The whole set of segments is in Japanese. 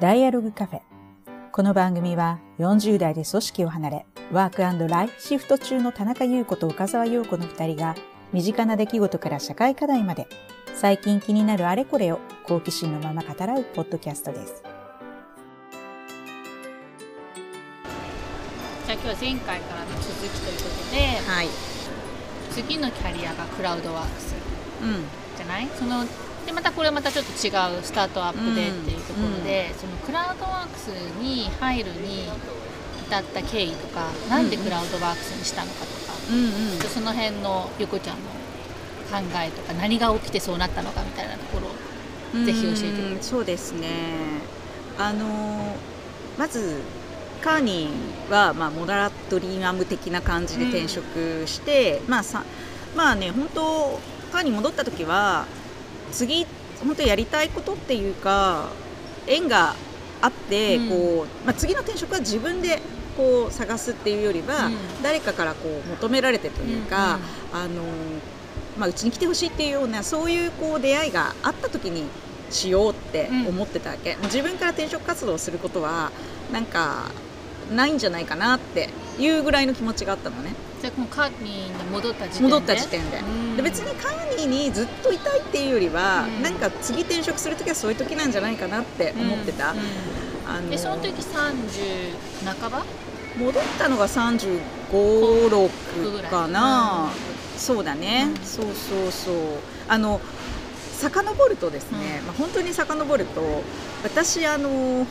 ダイアログカフェ。この番組は40代で組織を離れ、ワークライフシフト中の田中優子と岡沢陽子の二人が、身近な出来事から社会課題まで、最近気になるあれこれを好奇心のまま語らうポッドキャストです。じゃあ今日は前回からの続きということで、はい。次のキャリアがクラウドワークスうん。じゃない？そのでまたこれまたちょっと違うスタートアップでっていうところで、そのクラウドワークスに入るに至った経緯とかなんでクラウドワークスにしたのかとか、うんうん。その辺の横ちゃんの考えとか何が起きてそうなったのかみたいなところをぜひ教えてくれうんそうですね。あのまずカーニーは、まあ、モダラトリアム的な感じで転職して、まあさまあね本当カーニー戻った時は次本当やりたいことっていうか縁があって、うん。こうまあ、次の転職は自分でこう探すっていうよりは、うん。誰かからこう求められてというか、あのまあ、うちに来てほしいっていうようなそういうこう出会いがあった時にしようって思ってたわけ、自分から転職活動をすることはなんかないんじゃないかなっていうぐらいの気持ちがあったのね。じゃあもうカーニーに戻った時点で？戻った時点で。うん。で別にカーニーにずっといたいっていうよりは、うん。なんか次転職する時はそういう時なんじゃないかなって思ってた、うん。うんあのでその時30半ば？戻ったのが3 5 6かな、そうだね、うん。そうそうそう。あの遡るとですね、うん。まあ、本当に遡ると私あの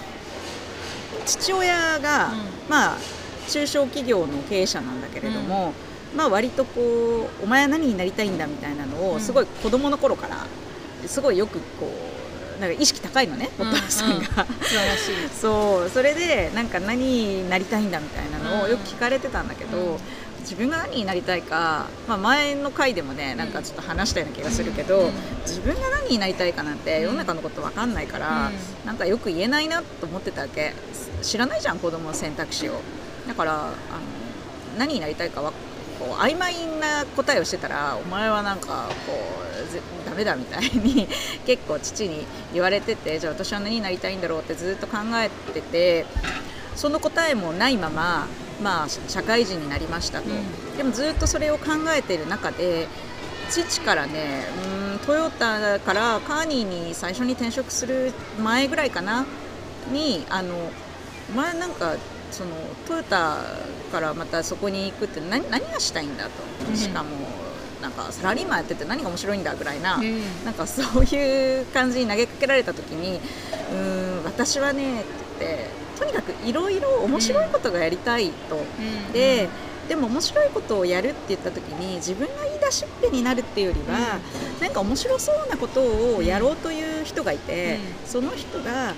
父親が、うん。まあ中小企業の経営者なんだけれども、まあ割とこうお前は何になりたいんだみたいなのうん。をすごい子供の頃からすごいよくこうなんか意識高いのねお父さんが、うん。うん素晴らしい。そうそれでなんか何になりたいんだみたいなのうんをよく聞かれてたんだけど、うん自分が何になりたいか、まあ、前の回でもねなんかちょっと話したような気がするけど、うん。自分が何になりたいかなんて世の中のこと分かんないから、うなんかよく言えないなと思ってたわけ。知らないじゃん子供の選択肢を。だからあの何になりたいかはこう曖昧な答えをしてたらお前はなんかこうぜダメだみたいに 結構父に言われててじゃあ私は何になりたいんだろうってずっと考えててその答えもないまま、まあ、社会人になりましたと、うでもずっとそれを考えている中で父からねうーんトヨタからカーニーに最初に転職する前ぐらいかなにあのお前なんかそのトヨタからまたそこに行くって何何がしたいんだうん。としかもなんかサラリーマンやってて何が面白いんだぐらいな、うん。なんかそういう感じに投げかけられた時にうーん私はねって言ってとにかくいろいろ面白いことがやりたいと。うん。ででも面白いことをやるって言った時に自分が言い出しっぺになるっていうよりは、なんか面白そうなことをやろうという人がいて、うその人があの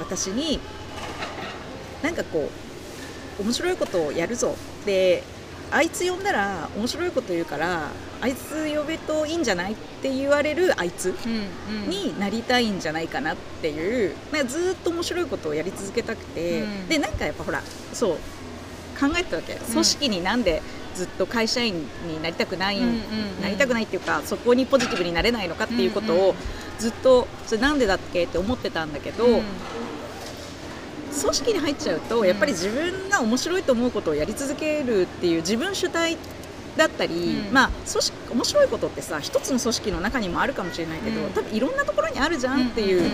私になんかこう面白いことをやるぞであいつ呼んだら面白いこと言うからあいつ呼べといいんじゃないって言われるあいつうんうん。になりたいんじゃないかなっていうなんかずっと面白いことをやり続けたくて、うん。でなんかやっぱほらそう考えてたわけ、組織になんでずっと会社員になりたくない、うんうんうん。なりたくないっていうかそこにポジティブになれないのかっていうことをうんうん。ずっとそれなんでだっけって思ってたんだけど、うん組織に入っちゃうとやっぱり自分が面白いと思うことをやり続けるっていう自分主体だったり、うん。まあ組織面白いことってさ一つの組織の中にもあるかもしれないけど、うん。多分いろんなところにあるじゃんっていう。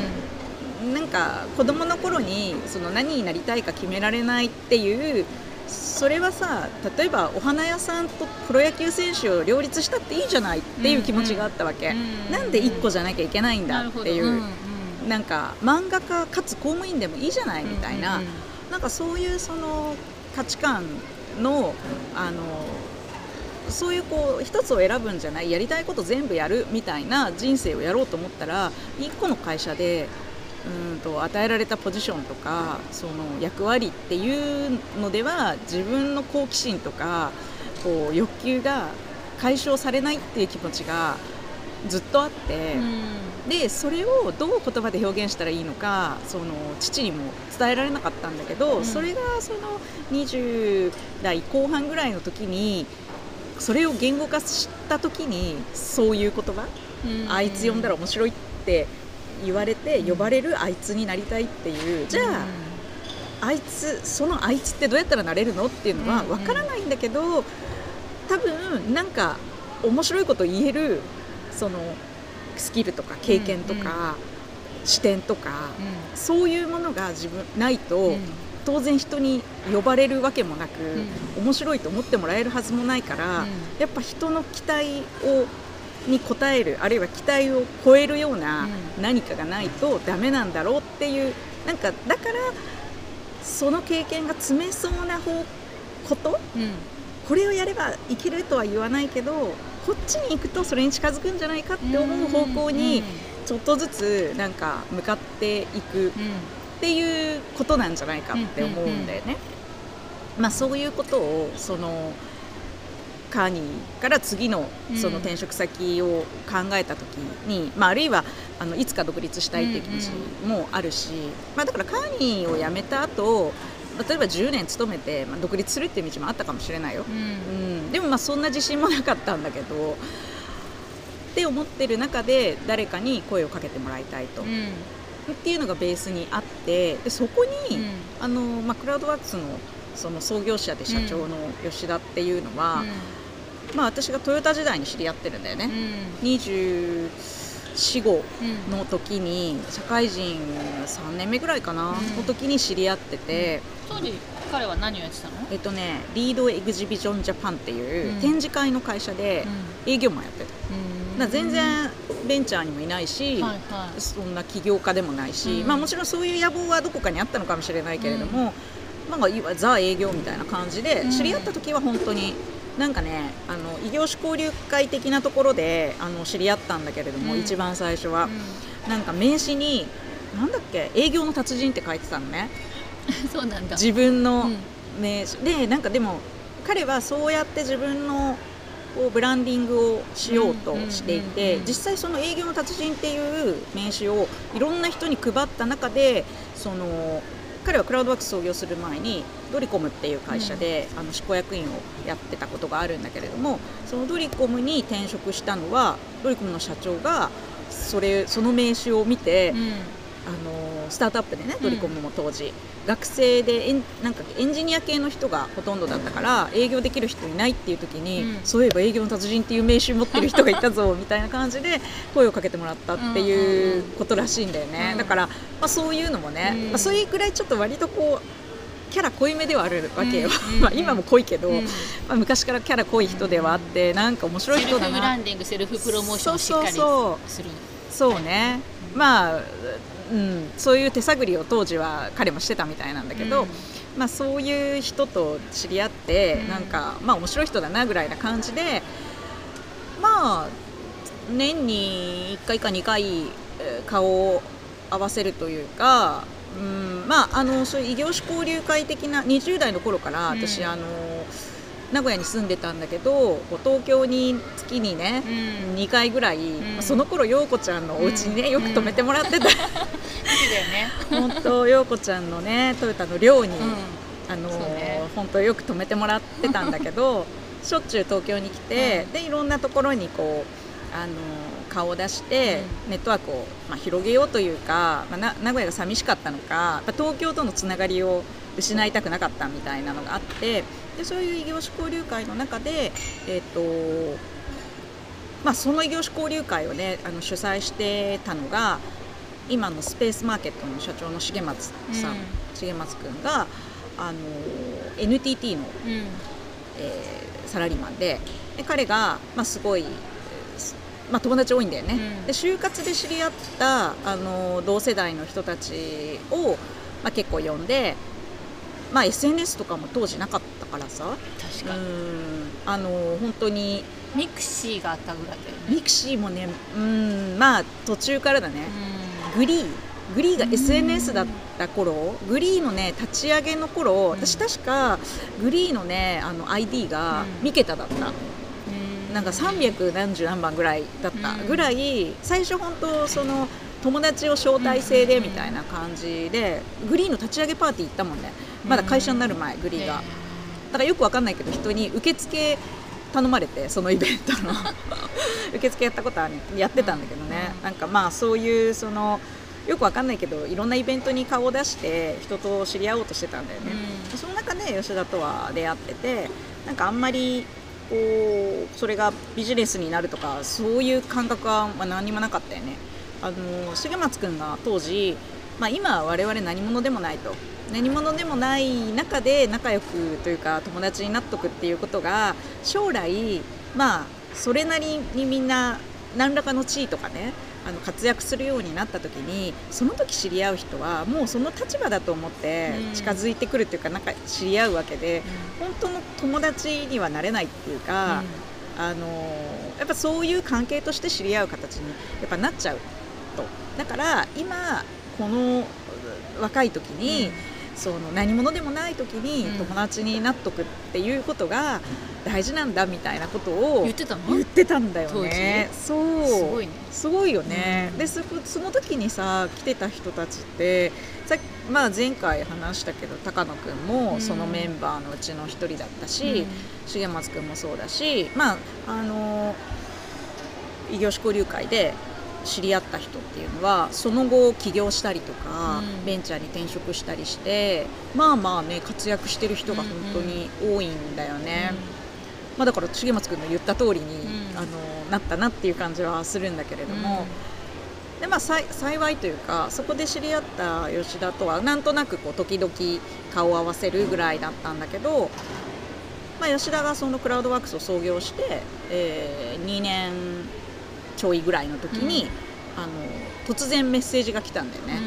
なんか子供の頃にその何になりたいか決められないっていうそれはさ例えばお花屋さんとプロ野球選手を両立したっていいじゃないっていう気持ちがあったわけ、うんなんで1個じゃなきゃいけないんだっていう、なるほどなんか漫画家かつ公務員でもいいじゃない？みたいな、うんうんなんかそういうその価値観のあのそういうこう一つを選ぶんじゃない？やりたいこと全部やるみたいな人生をやろうと思ったら一個の会社でうんと与えられたポジションとかその役割っていうのでは自分の好奇心とかこう欲求が解消されないっていう気持ちがずっとあって。でそれをどう言葉で表現したらいいのかその父にも伝えられなかったんだけど、うん。それがその20代後半ぐらいの時にそれを言語化した時にそういう言葉、うん。あいつ呼んだら面白いって言われて呼ばれるあいつになりたいっていうじゃあ、あいつそのあいつってどうやったらなれるのっていうのは分からないんだけど、多分なんか面白いこと言えるそのスキルとか経験とか、視点とか、そういうものが自分ないと、当然人に呼ばれるわけもなく、面白いと思ってもらえるはずもないから、やっぱ人の期待をに応えるあるいは期待を超えるような何かがないとダメなんだろうっていうなんかだからその経験が積めそうな方こと、うん、これをやればいけるとは言わないけどこっちに行くとそれに近づくんじゃないかって思う方向にちょっとずつなんか向かっていくっていうことなんじゃないかって思うんだよね。まあ、そういうことをそのカーニーから次のその転職先を考えた時に、うん、まあ、あるいはあのいつか独立したいっていう気持ちもあるし、うんうん、まあ、だからカーニーを辞めた後例えば10年勤めて、まあ、独立するっていう道もあったかもしれないよ、うん、うん、でもまあそんな自信もなかったんだけどって思ってる中で誰かに声をかけてもらいたいと、うん、っていうのがベースにあってでそこに、うん、あのまあ、クラウドワークスのその創業者で社長の吉田っていうのは、まあ、私がトヨタ時代に知り合ってるんだよね。20死後の時に、うん、社会人3年目ぐらいかな、の時に知り合ってて、当時彼は何をやってたの？えっとねリードエグジビジョンジャパンっていう展示会の会社で営業マンやってた、全然ベンチャーにもいないし、そんな起業家でもないし、まあ、もちろんそういう野望はどこかにあったのかもしれないけれども、まあ、ザ営業みたいな感じで知り合った時は本当になんかねあの異業種交流会的なところであの知り合ったんだけれども、うん、一番最初は、うん、なんか名刺になんだっけ営業の達人って書いてたのね。そうなんだ。自分の名刺、うん、でなんかでも彼はそうやって自分のこうブランディングをしようとしていて実際その営業の達人っていう名刺をいろんな人に配った中でその彼はクラウドワークス創業する前にドリコムっていう会社で、うん、あの執行役員をやってたことがあるんだけれどもそのドリコムに転職したのはドリコムの社長がそれその名刺を見て、うん、あのスタートアップでねドリコムも当時、学生でエンなんかエンジニア系の人がほとんどだったから営業できる人いないっていう時に、うん、そういえば営業の達人っていう名刺持ってる人がいたぞみたいな感じで声をかけてもらったっていうことらしいんだよね、うん、だから、まあ、そういうのもね、うん、まあ、それぐらいちょっと割とこうキャラ濃いめではあるわけよ、まあ今も濃いけど、まあ、昔からキャラ濃い人ではあって、なんか面白い人だな。セルフブランディングセルフプロモーションをしっかりする。そうね、まあうん、そういう手探りを当時は彼もしてたみたいなんだけど、うん、まあ、そういう人と知り合って、うん、なんか、まあ、面白い人だなぐらいな感じでまあ年に1回か2回顔を合わせるというか、うん。まあ、あのそういう異業種交流会的な20代の頃から私、うん、あの名古屋に住んでたんだけど東京に月にね、うん、2回ぐらい、うん、その頃陽子ちゃんのお家にね、うん、よく泊めてもらってた、本当陽子ちゃんのねトヨタの寮に、あの、ね、本当よく泊めてもらってたんだけど しょっちゅう東京に来て、でいろんなところにこうあの顔を出して、ネットワークを、まあ、広げようというか、まあ、名古屋が寂しかったのか東京とのつながりを失いたくなかったみたいなのがあってでそういう異業種交流会の中で、えーとまあ、その異業種交流会を、ね、あの主催してたのが今のスペースマーケットの社長の重松さん、うん、重松君があの NTT の、うん、えー、サラリーマンでで彼が、まあ、すごいまあ、友達多いんだよね、うん、で就活で知り合ったあの同世代の人たちを、まあ、結構呼んでまあ、SNS とかも当時なかったからさ。確かに。あの本当に。ミクシーがあったぐらいだよね。ミクシーもねうん。まあ途中からだね。グリー。グリーが SNS だった頃。グリーのね立ち上げの頃私確かグリーのねあの ID が三桁だった、なんか300何十何番ぐらいだったぐらい最初本当その友達を招待制でみたいな感じでグリーの立ち上げパーティー行ったもんねまだ会社になる前グリーが。だからよくわかんないけど人に受付頼まれてそのイベントの。受付やったことは、ね、やってたんだけどね、なんかまあそういうそのよくわかんないけどいろんなイベントに顔を出して人と知り合おうとしてたんだよね、うん、その中で吉田とは出会っててなんかあんまりこうそれがビジネスになるとかそういう感覚はまあ何にもなかったよね。あの重松君が当時、まあ、今は我々何者でもないと。何者でもない中で仲良くというか友達になっとくっていうことが将来まあそれなりにみんな何らかの地位とかねあの活躍するようになった時にその時知り合う人はもうその立場だと思って近づいてくるっていうかなんか知り合うわけで、うん、本当の友達にはなれないっていうか、うん、あのやっぱそういう関係として知り合う形にやっぱなっちゃうと。だから今この若い時に、うん。その何者でもない時に友達になっとくっていうことが大事なんだみたいなことを言ってたの？言ってたんだよね。そう。すごいね。すごいよね、うん、でその時にさ来てた人たちってさまあ、前回話したけど高野君もそのメンバーのうちの一人だったし、うん、重松君もそうだしまああの異業種交流会で知り合った人っていうのはその後起業したりとか、うん、ベンチャーに転職したりしてまあまあね活躍してる人が本当に多いんだよね、うん。うん、まあ、だから重松君の言った通りに、うん、あのなったなっていう感じはするんだけれども、でまあ、幸いというかそこで知り合った吉田とはなんとなくこう時々顔を合わせるぐらいだったんだけど、まあ、吉田がそのクラウドワークスを創業して、えー、2年ちょいぐらいの時に、あの突然メッセージが来たんだよね、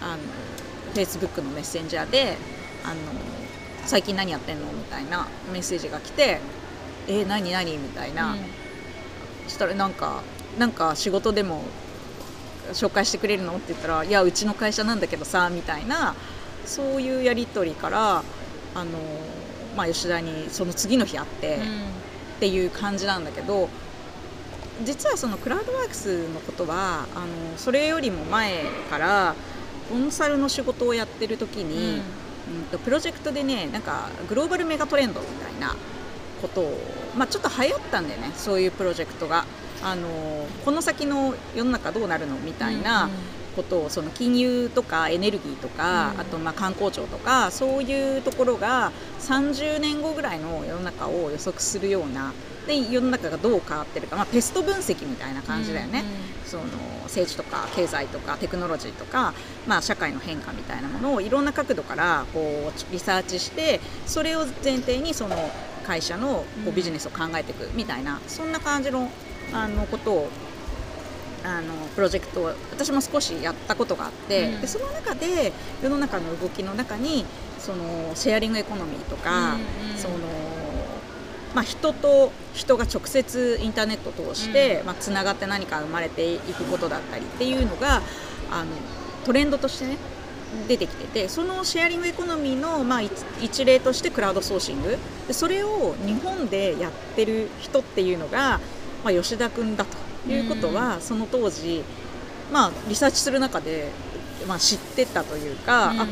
あのフェイスブックのメッセンジャーであの「最近何やってんの?」みたいなメッセージが来て「えー、何何?」みたいな、そしたらなんかなんか仕事でも紹介してくれるの？って言ったら「いやうちの会社なんだけどさ」みたいなそういうやり取りからあの、まあ、吉田にその次の日会って、っていう感じなんだけど実はそのクラウドワークスのことはあのそれよりも前からコンサルの仕事をやってる時に、うん、うんとプロジェクトでねなんかグローバルメガトレンドみたいなことを、まあ、ちょっと流行ったんだよねそういうプロジェクトが。あのこの先の世の中どうなるのみたいなことをその金融とかエネルギーとか、あとまあ観光庁とかそういうところが30年後ぐらいの世の中を予測するようなで世の中がどう変わってるか、まあ、テスト分析みたいな感じだよね、うんうん、その政治とか経済とかテクノロジーとか、まあ、社会の変化みたいなものをいろんな角度からこうリサーチしてそれを前提にその会社のこうビジネスを考えていくみたいな、そんな感じのあのことをあのプロジェクトを私も少しやったことがあって、うん、でその中で世の中の動きの中にそのシェアリングエコノミーとか、うんうん、そのまあ、人と人が直接インターネットを通してつな、まあ、がって何か生まれていくことだったりっていうのがあのトレンドとしてね出てきててそのシェアリングエコノミーの、まあ、一例としてクラウドソーシング。でそれを日本でやってる人っていうのが、まあ、吉田君だということは、その当時、まあ、リサーチする中でまあ、知ってたというか、うん、あ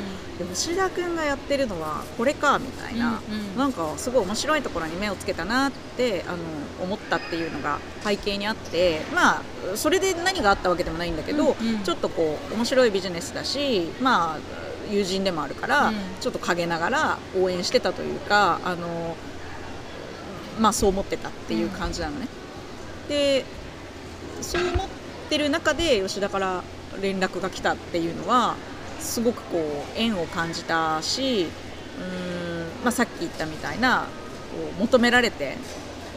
吉田君がやってるのはこれかみたいな、うんうん、なんかすごい面白いところに目をつけたなってあの思ったっていうのが背景にあってまあそれで何があったわけでもないんだけど、うんうん、ちょっとこう面白いビジネスだしまあ友人でもあるから、うん、ちょっと陰ながら応援してたというかあのまあそう思ってたっていう感じなのね。でそう思ってる中で吉田から連絡が来たっていうのはすごくこう縁を感じたしうん、まあ、さっき言ったみたいなこう求められて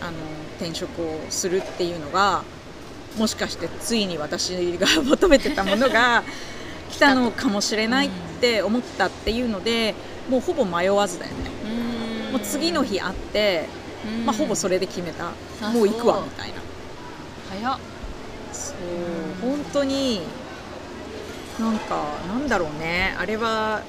あの転職をするっていうのがもしかしてついに私が求めてたものが 来たのかもしれないって思ったっていうのでもうほぼ迷わずだよね。もう次の日会って、まあ、ほぼそれで決めた。もう行くわみたいな。早っ。そう。本当になんかなんだろうね。あれは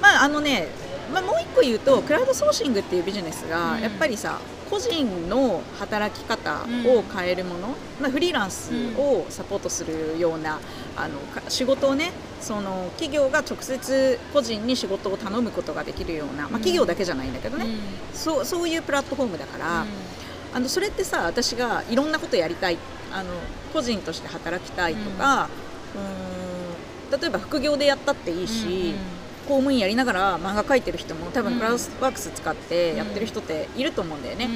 まああのね、まあ、もう一個言うとクラウドソーシングっていうビジネスがやっぱりさ、個人の働き方を変えるもの、まあ、フリーランスをサポートするような、あのか仕事をねその企業が直接個人に仕事を頼むことができるような、まあ、企業だけじゃないんだけどね、そうそういうプラットフォームだから、あのそれってさ私がいろんなことやりたいあの個人として働きたいとか、うーん。例えば副業でやったっていいし、公務員やりながら漫画描いてる人も多分うん。クラウドワークス使ってやってる人っていると思うんだよね、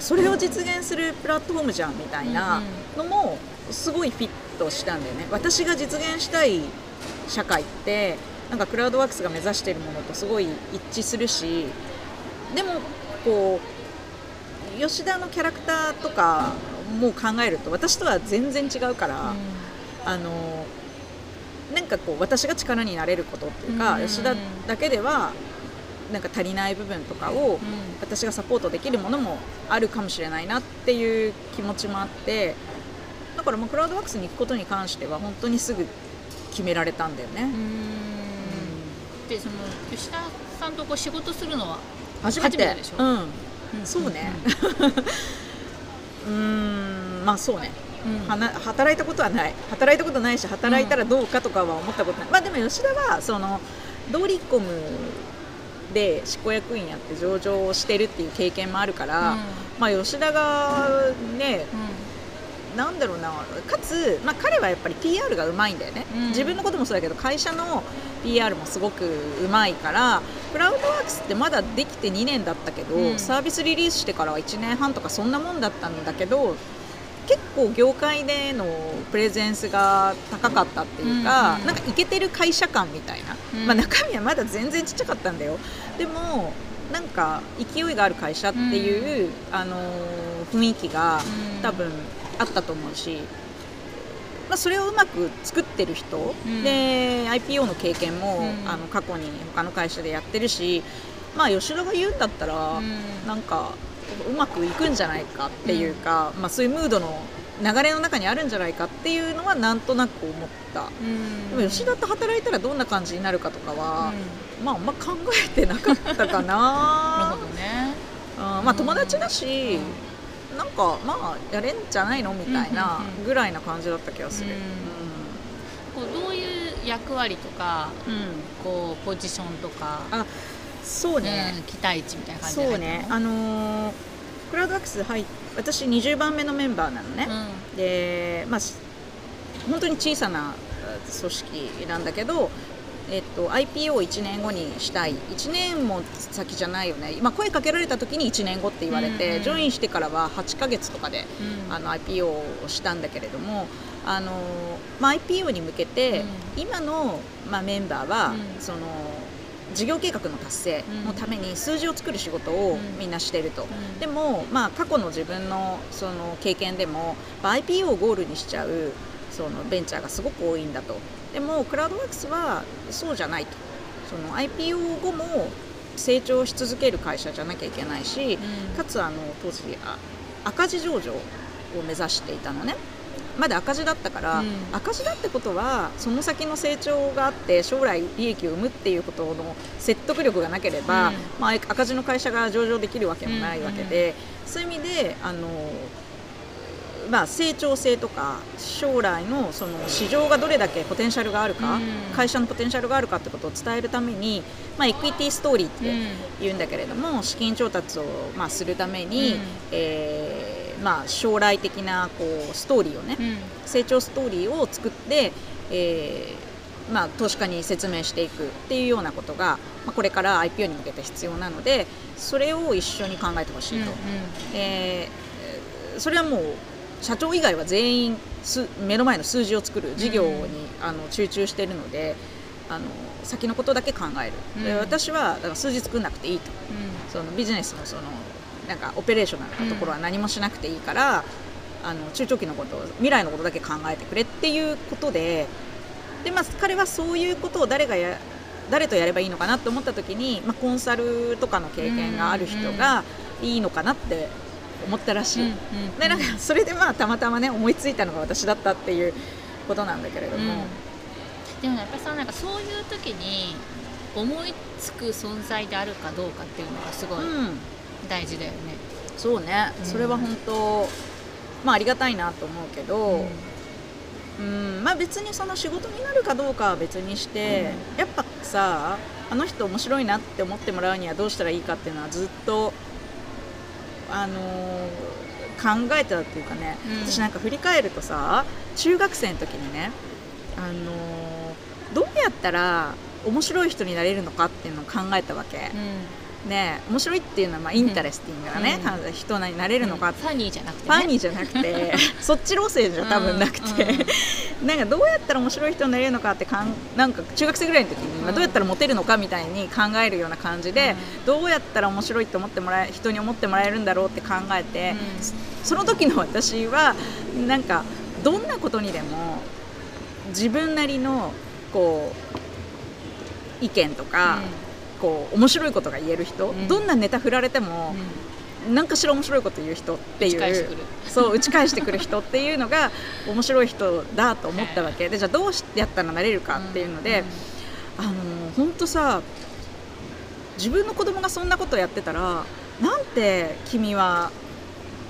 それを実現するプラットフォームじゃんみたいなのもすごいフィットしたんだよね。私が実現したい社会ってなんかクラウドワークスが目指しているものとすごい一致するしでもこう吉田のキャラクターとかも考えると私とは全然違うから、あのなんかこう私が力になれることっていうか、うん。吉田だけではなんか足りない部分とかを私がサポートできるものもあるかもしれないなっていう気持ちもあってだからもうクラウドワークスに行くことに関しては本当にすぐ決められたんだよね。でその吉田さんとこう仕事するのは初めて。でしょ？うん、そうね。う ーん。まあそうね。うんはな働いたことはない。働いたことないし働いたらどうかとかは思ったことない、まあでも吉田はそのドリコムで執行役員やって上場してるっていう経験もあるから、まあ吉田がねなんだろうな。かつ、まあ、彼はやっぱり PR がうまいんだよね、うん。自分のこともそうだけど会社の PR もすごくうまいからクラウドワークスってまだできて2年だったけど、うん。サービスリリースしてからは1年半とかそんなもんだったんだけど結構業界でのプレゼンスが高かったっていうか、うんうんなんかイケてる会社感みたいな、うん。まあ、中身はまだ全然ちっちゃかったんだよ。でもなんか勢いがある会社っていう、あのー雰囲気がうん。多分あったと思うし、まあ、それをうまく作ってる人、うん。で IPO の経験も、うん。あの過去に他の会社でやってるし、まあ、吉田が言うんだったら、うん。なんかうまくいくんじゃないかっていうか、まあ、そういうムードの流れの中にあるんじゃないかっていうのはなんとなく思った。でも吉田と働いたらどんな感じになるかとかは、まああんま考えてなかったかな。るなほどね。うんまあ友達だし、なんかまあやれんじゃないのみたいなうんうんうん。ぐらいな感じだった気がする。うん。こうどういう役割とかうんうん。こうポジションとか。あそうね、うん期待値みたいな感じでそうね。あのークラウドワークス入っ私20番目のメンバーなのね、でまあし本当に小さなあ組織なんだけど、えっと、IPO を1年後にしたい。1年も先じゃないよね。今声かけられた時に1年後って言われて、うんうんジョインしてからは8ヶ月とかでうん。あの IPO をしたんだけれどもあの、まあ、IPO に向けて、今の、まあ、メンバーは、うん。その事業計画の達成のために数字を作る仕事をうん。みんなしてると。うん。でも、まあ、過去の自分のその経験でも、まあ IPO をゴールにしちゃうそのベンチャーがすごく多いんだと。でもクラウドワークスはそうじゃないと。その IPO 後も成長し続ける会社じゃなきゃいけないしうん。かつあの当時あ赤字上場を目指していたのねまだ赤字だったから、うん。赤字だってことはその先の成長があって将来利益を生むっていうことの説得力がなければ、うん。まあ、赤字の会社が上場できるわけもないわけで、そういう意味であの、まあ、成長性とか将来のその市場がどれだけポテンシャルがあるか、うん。会社のポテンシャルがあるかってことを伝えるために、まあ、エクイティストーリーって言うんだけれども資金調達を、まあ、するために、うん。えーまあ、将来的なこうストーリーをね、うん。成長ストーリーを作って、えーまあ、投資家に説明していくっていうようなことが、まあ、これから IPO に向けて必要なのでそれを一緒に考えてほしいと、えーそれはもう社長以外は全員す目の前の数字を作る事業に、あの集中しているのであの先のことだけ考える、でうん。私はだから数字作んなくていいと。そのビジネスのそのなんかオペレーショナルなところは何もしなくていいから、あの中長期のこと未来のことだけ考えてくれっていうことでで、まあ、彼はそういうことを誰がや誰とやればいいのかなと思った時に、まあ、コンサルとかの経験がある人がいいのかなって思ったらしい。でなんかそれでまあたまたまね思いついたのが私だったっていうことなんだけれども、でもやっぱりさなんかそういう時に思いつく存在であるかどうかっていうのがすごいうん。大事だよね。そうね、うん。それは本当まあありがたいなと思うけど、うん。まあ別にその仕事になるかどうかは別にして、やっぱさあの人面白いなって思ってもらうにはどうしたらいいかっていうのはずっとあのー考えてたっていうかね、うん。私なんか振り返るとさ中学生の時にねあのーどうやったら面白い人になれるのかっていうのを考えたわけ、ね面白いっていうのはまあ interesting なね、うん。人になれるのか。って funny じゃなくて、ね、 funny じゃなくてそっち路線じゃ多分なくて、なんかどうやったら面白い人になれるのかってかんなんか中学生ぐらいの時に、まあうんどうやったらモテるのかみたいに考えるような感じで、どうやったら面白いと思ってもらえ人に思ってもらえるんだろうって考えて、その時の私はなんかどんなことにでも自分なりのこう意見とか、こう面白いことが言える人、うん。どんなネタ振られても、何かしら面白いこと言う人っていうそう打ち返してくる人っていうのが 面白い人だと思ったわけ。でじゃあどうやったらなれるかっていうので、あの本当さ自分の子供がそんなことやってたらなんて君は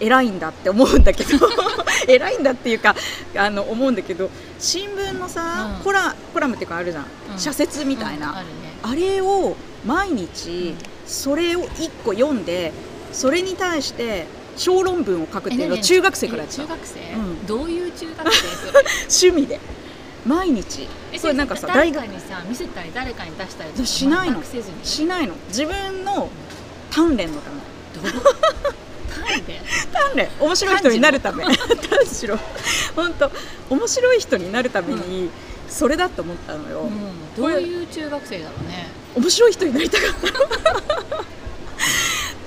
偉いんだって思うんだけど 偉いんだっていうかあの思うんだけど新聞のさ、うん。コラコラムっていうかあるじゃん、うん。社説みたいな、うん。あるね。あれを毎日それを1個読んでそれに対して小論文を書くっていうのをえねえねえ中学生からやってた。え中学生、うん。どういう中学生？趣味で。毎日。えそれなんかさ誰かにさ見せたり誰かに出したりしないの。しないの。自分の鍛錬のため。どう？単で鍛錬。面白い人になるため。単しろ。本当面白い人になるためにそれだと思ったのよ、うん、どういう中学生だろうね面白い人になりたかった。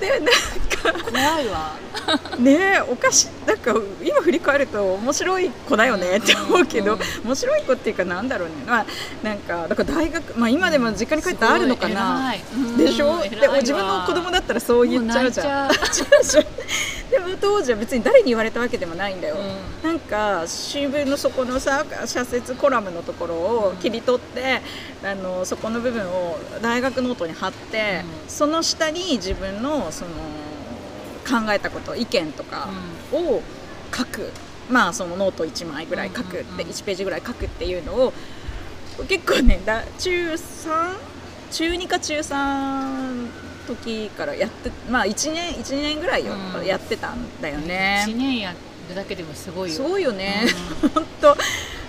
でなんか。怖いわ。ねえおかしい。なんか今振り返ると面白い子だよねって思うけど、面白い子っていうかなんだろうね、まあ、なんかだから大学、まあ、今でも実家に帰ってあるのかな、でしょ？でわ。自分の子供だったらそう言っちゃうじゃん でも当時は別に誰に言われたわけでもないんだよ、うなんか新聞のそこのさ社説コラムのところを切り取って、あのそこの部分を大学ノートに貼って、うん。その下に自分のその考えたこと意見とかを書く、まあそのノート1枚ぐらい書くって、うんうん。うん1ページぐらい書くっていうのを結構ねだ中3中2か中3時からやってまあ1年12年ぐらいよ、うん。やってたんだよ1ね。年やるだけでもすごいよ。すごいよね、う 本当。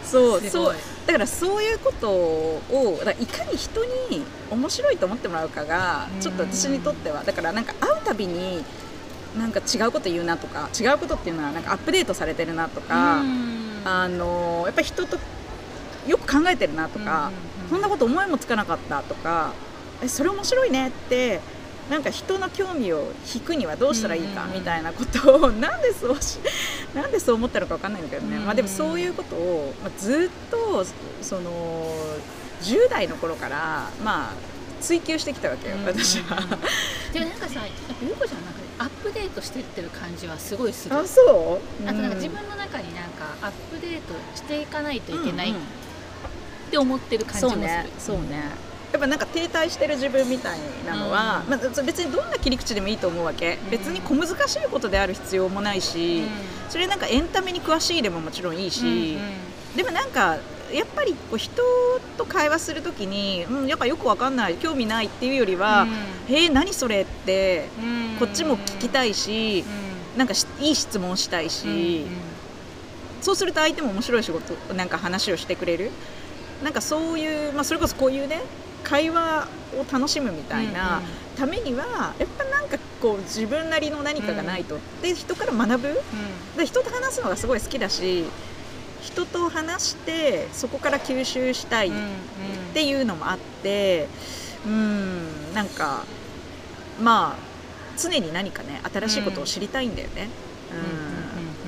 そうそう。だからそういうことをいかに人に面白いと思ってもらうかがうん。ちょっと私にとっては。だからなんか会うたびになんか違うこと言うなとか違うことっていうのはなんかアップデートされてるなとか、うん。あのやっぱり人とよく考えてるなとか、そんなこと思いもつかなかったとかえそれ面白いねってなんか人の興味を引くにはどうしたらいいかうんうんうん。みたいなことをなんでそうし なんでそう思ったのかわかんないんだけどね、うんうんまあ、でもそういうことを、まあ、ずっとその10代の頃から、まあ、追求してきたわけよ、私は。でもなんかさやっぱゆうこちゃんなんかねアップデートしてってる感じはすごいする。あそう？あとなんか自うん。分の中になんかアップデートしていかないといけないっうんうん。て思ってる感じもする、そうねそうねやっぱなんか停滞してる自分みたいなのは、うん。まあ、そ別にどんな切り口でもいいと思うわけ、うん。別に小難しいことである必要もないし、それなんかエンタメに詳しいでももちろんいいし、でもなんかやっぱりこう人と会話するときに、うん、やっぱよくわかんない興味ないっていうよりは、えー、何それってこっちも聞きたいし、なんかしいい質問したいし、そうすると相手も面白い仕事なんか話をしてくれる。なんかそういう、まあ、それこそこういうね会話を楽しむみたいなためにはやっぱなんかこう自分なりの何かがないと、で人から学ぶ。で人と話すのがすごい好きだし人と話してそこから吸収したいっていうのもあってうんなんかまあ常に何かね新しいことを知りたいんだよね。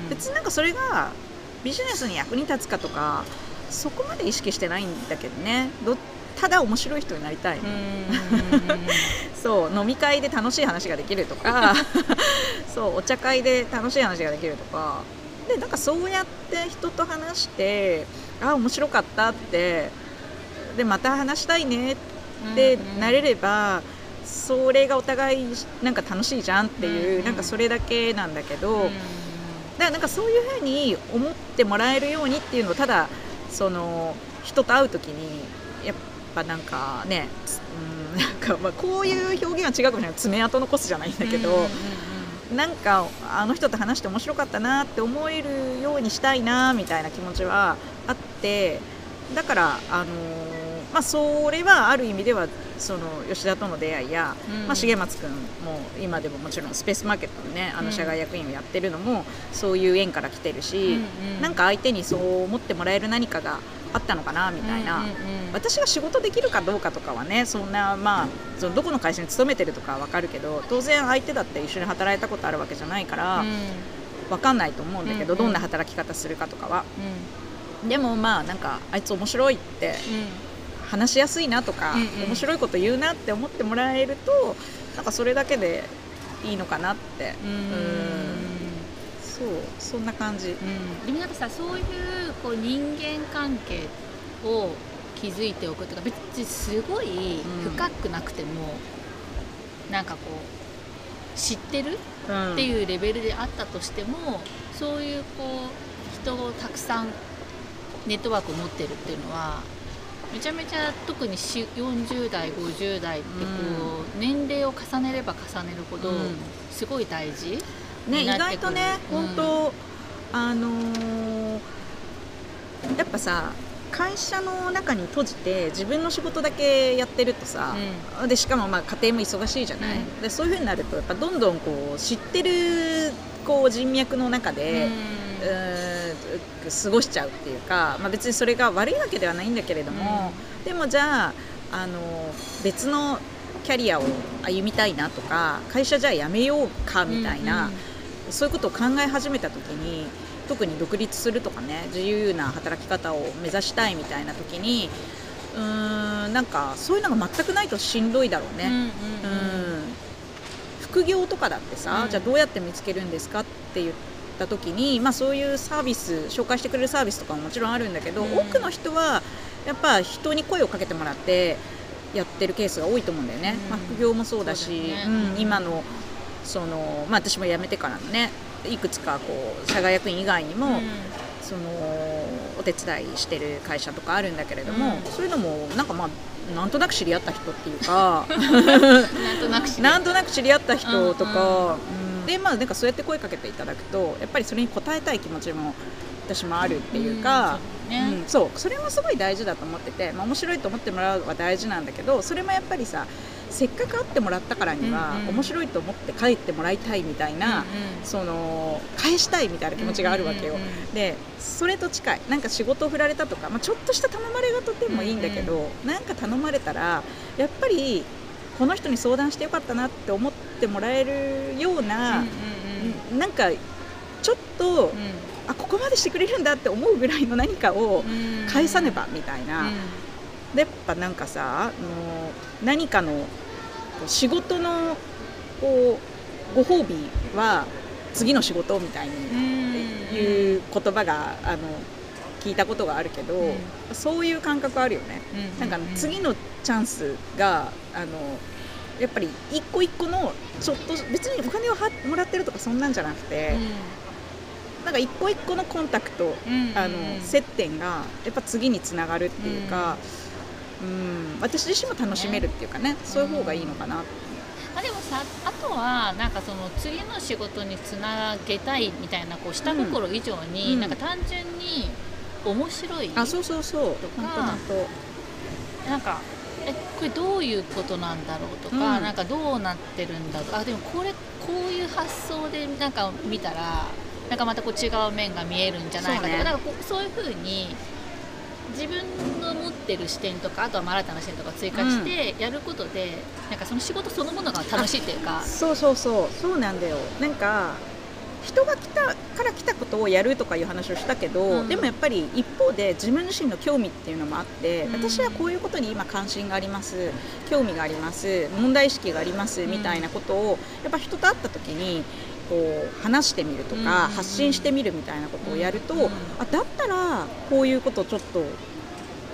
うん。別になんかそれがビジネスに役に立つかとかそこまで意識してないんだけどね。どただ面白い人になりたい。の、そう飲み会で楽しい話ができるとか。そうお茶会で楽しい話ができるとか。でなんかそうやって人と話してあ面白かったって。でまた話したいねってなれればそれがお互いなんか楽しいじゃんっていう、うんなんかそれだけなんだけど、うんだからなんかそういうふうに思ってもらえるようにっていうのをただその人と会う時にやっぱなんかね、うん、なんかまあこういう表現は違うかもしれない。爪痕残すじゃないんだけど、うんうんうんなんかあの人と話して面白かったなって思えるようにしたいなみたいな気持ちはあってだから、あのーまあ、それはある意味ではその吉田との出会いや、うんまあ、重松君も今でももちろんスペースマーケットのねあうん。の社外役員をやってるのもそういう縁から来てるし、うんうん。なんか相手にそう思ってもらえる何かがあったのかなみたいな。うんうんうん。私が仕事できるかどうかとかはねそんなまあそのどこの会社に勤めてるとかは分かるけど当然相手だって一緒に働いたことあるわけじゃないから、うん。分かんないと思うんだけど、うんうん。どんな働き方するかとかは。うん。でもまあなんかあいつ面白いって話しやすいなとか、うんうん。面白いこと言うなって思ってもらえるとなんかそれだけでいいのかなって。うん。うんそうそんな感じ、うん。でもなんかさそういうこう人間関係を築いておくとか別にすごい深くなくても、なんかこう知ってるうんっていうレベルであったとしても、そういうこう人をたくさんネットワークを持ってるっていうのはめちゃめちゃ特にし40代50代ってこう、年齢を重ねれば重ねるほどうん。すごい大事、ね、意外とね、うん。本当、あのーやっぱさ会社の中に閉じて自分の仕事だけやってるとさ、でしかもまあ家庭も忙しいじゃない、うん。でそういうふうになるとやっぱどんどんこう知ってるこう人脈の中で、うーん過ごしちゃうっていうか、まあ、別にそれが悪いわけではないんだけれども、でもじゃああの別のキャリアを歩みたいなとか会社じゃあ辞めようかみたいな、そういうことを考え始めた時に特に独立するとかね自由な働き方を目指したいみたいな時にうーんなんかそういうのが全くないとしんどいだろうね。うん副業とかだってさ、うん。じゃあどうやって見つけるんですかって言った時に、まあ、そういうサービス紹介してくれるサービスとかももちろんあるんだけど、うん。多くの人はやっぱ人に声をかけてもらってやってるケースが多いと思うんだよね、うん。まあ、副業もそうだしそうだよね。うん今のその、まあ、私も辞めてからのねいくつかこう社外役員以外にも、うん。そのお手伝いしてる会社とかあるんだけれども、うん。そういうのもなんかまあなんとなく知り合った人っていうか。なんとなく知りなんとなく知り合った人とか、うんうんでまあなんかそうやって声かけていただくとやっぱりそれに応えたい気持ちも私もあるっていうか、うんそうだね。うんそう。それもすごい大事だと思ってて、まあ、面白いと思ってもらうのは大事なんだけどそれもやっぱりさせっかく会ってもらったからには、うんうん。面白いと思って帰ってもらいたいみたいな、うんうん。その返したいみたいな気持ちがあるわけよ。うんうんうんでそれと近い。なんか仕事を振られたとか、まあ、ちょっとした頼まれ事でもいいんだけど、なんか頼まれたらやっぱりこの人に相談してよかったなって思ってもらえるような、うんうんなんかちょっと、うん。あここまでしてくれるんだって思うぐらいの何かをうん。返さねばみたいな、うん。でやっぱなんかさあの何かのこう仕事のこうご褒美は次の仕事みたいにいう言葉があの聞いたことがあるけど、うん。そういう感覚あるよね。うんなんか次のチャンスがあのやっぱり一個一個のちょっと別にお金をはもらってるとかそんなんじゃなくて、なんか一個一個のコンタクト、うん。あの接点がやっぱ次につながるっていうか、うん私自身も楽しめるっていうかねそういう方がいいのかな、あでもさあとはなんかその次の仕事につなげたいみたいなこう下心以上に、うん。なんか単純に面白いあそうそうそう。とか本当なんかえこれどういうことなんだろうとか、うん。なんかどうなってるんだろう。あでもこれこういう発想でなんか見たらなんかまたこう違う面が見えるんじゃないかとか,、そうね。なんかこうそういうふうに自分の持ってる視点とかあとは新たな視点とか追加してやることで、なんかその仕事そのものが楽しいっていうか。そうそうそう。そうなんだよ。なんか人が来たから来たことをやるとかいう話をしたけど、うん。でもやっぱり一方で自分自身の興味っていうのもあって、うん。私はこういうことに今関心があります。興味があります。問題意識がありますみたいなことをやっぱ人と会った時にこう話してみるとか、うん発信してみるみたいなことをやると、うんあだったらこういうことちょっと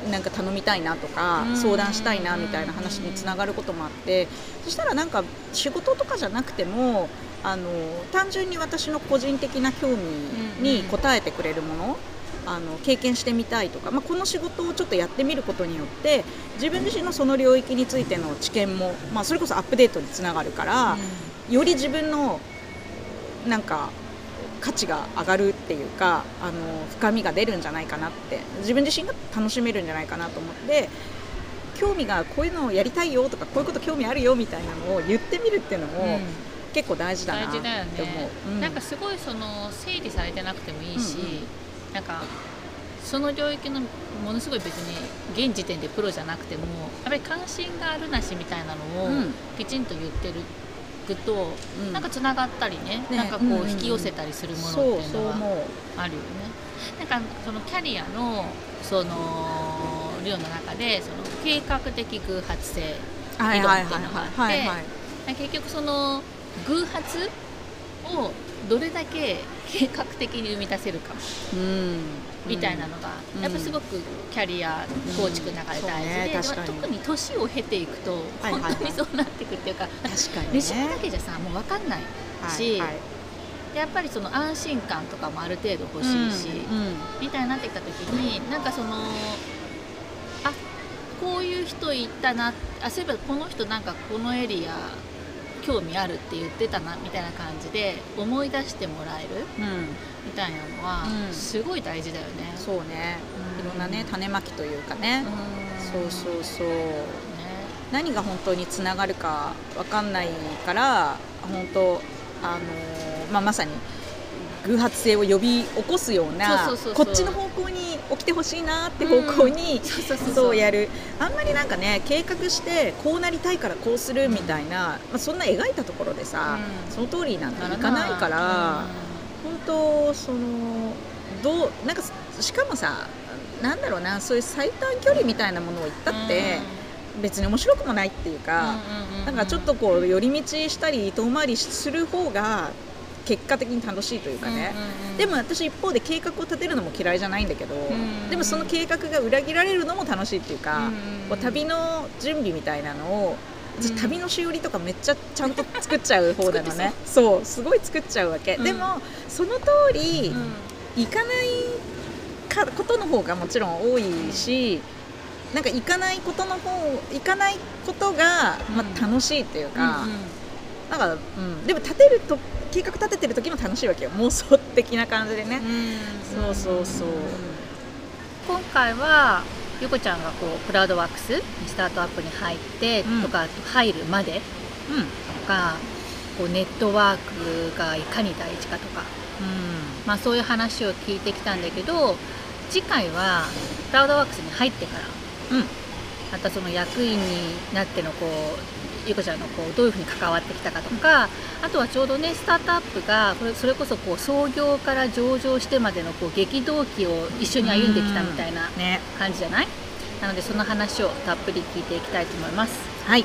なんか頼みたいなとかうん相談したいなみたいな話につながることもあってそしたらなんか仕事とかじゃなくてもあの単純に私の個人的な興味に応えてくれるものあの経験してみたいとか、まあ、この仕事をちょっとやってみることによって自分自身のその領域についての知見も、まあ、それこそアップデートにつながるから、より自分のなんか価値が上がるっていうかあの深みが出るんじゃないかなって自分自身が楽しめるんじゃないかなと思って興味がこういうのをやりたいよとかこういうこと興味あるよみたいなのを言ってみるっていうのも、うん。結構大事だなって思う。ね、うん。なんかすごいその整理されてなくてもいいし、うんうん。なんかその領域のものすごい別に現時点でプロじゃなくてもやっぱり関心があるなしみたいなのをうん。きちんと言ってると、うん。なんかつながったりね。ね。なんかこう引き寄せたりするものっていうのはあるよね。なんかそのキャリアのその量の中でその計画的偶発性はいはいはいはい。はい結局その偶発をどれだけ計画的に生み出せるかうん。みたいなのが、うん。やっぱすごくキャリア構築の中で大事で、うん。ね。特に年を経ていくとはいはいはい。本当にそうなっていくっていうか、確かにね。レジュメだけじゃさもう分かんないしはいはい。でやっぱりその安心感とかもある程度欲しいし、みたいになってきた時になんかそのあこういう人いたなあそういえばこの人なんかこのエリア興味あるって言ってたなみたいな感じで思い出してもらえるうん。みたいなのはうん。すごい大事だよね。そうね。うん。いろんなね種まきというかね。うん。そうそうそう。ね。何が本当につながるかわかんないから本当あのーまあまさに偶発性を呼び起こすようなこっちの方向に起きてほしいなって方向に、そうやる。あんまりなんかね計画してこうなりたいからこうするみたいな、まあ、そんな描いたところでさ、うん。その通りなんていかないから、本当そのどうなんかしかもさなんだろうなそういう最短距離みたいなものを言ったって、別に面白くもないっていうか、なんかちょっとこう寄り道したり遠回りする方が結果的に楽しいというかね、でも私一方で計画を立てるのも嫌いじゃないんだけど、んでもその計画が裏切られるのも楽しいっていうか、うんこう旅の準備みたいなのを私うん。旅のしおりとかめっちゃちゃんと作っちゃう方なの作ねそうすごい作っちゃうわけ、うん。でもその通り行かないかことの方がもちろん多いし、なんか行かないことの方行かないことが、まあ、楽しいっていうか、なんか、うん、でも立てると計画立ててる時も楽しいわけよ妄想的な感じでね、そうそうそう。今回はゆこちゃんがこうクラウドワークスにスタートアップに入ってうん。とか、入るまでうん。とかこうネットワークがいかに大事かとか、まあ、そういう話を聞いてきたんだけど次回はクラウドワークスに入ってからうん。またその役員になってのこうゆこちゃんのこうどういうふうに関わってきたかとかあとはちょうどねスタートアップがこれそれこそこう創業から上場してまでのこう激動期を一緒に歩んできたみたいなね。感じじゃない？なのでその話をたっぷり聞いていきたいと思います。はい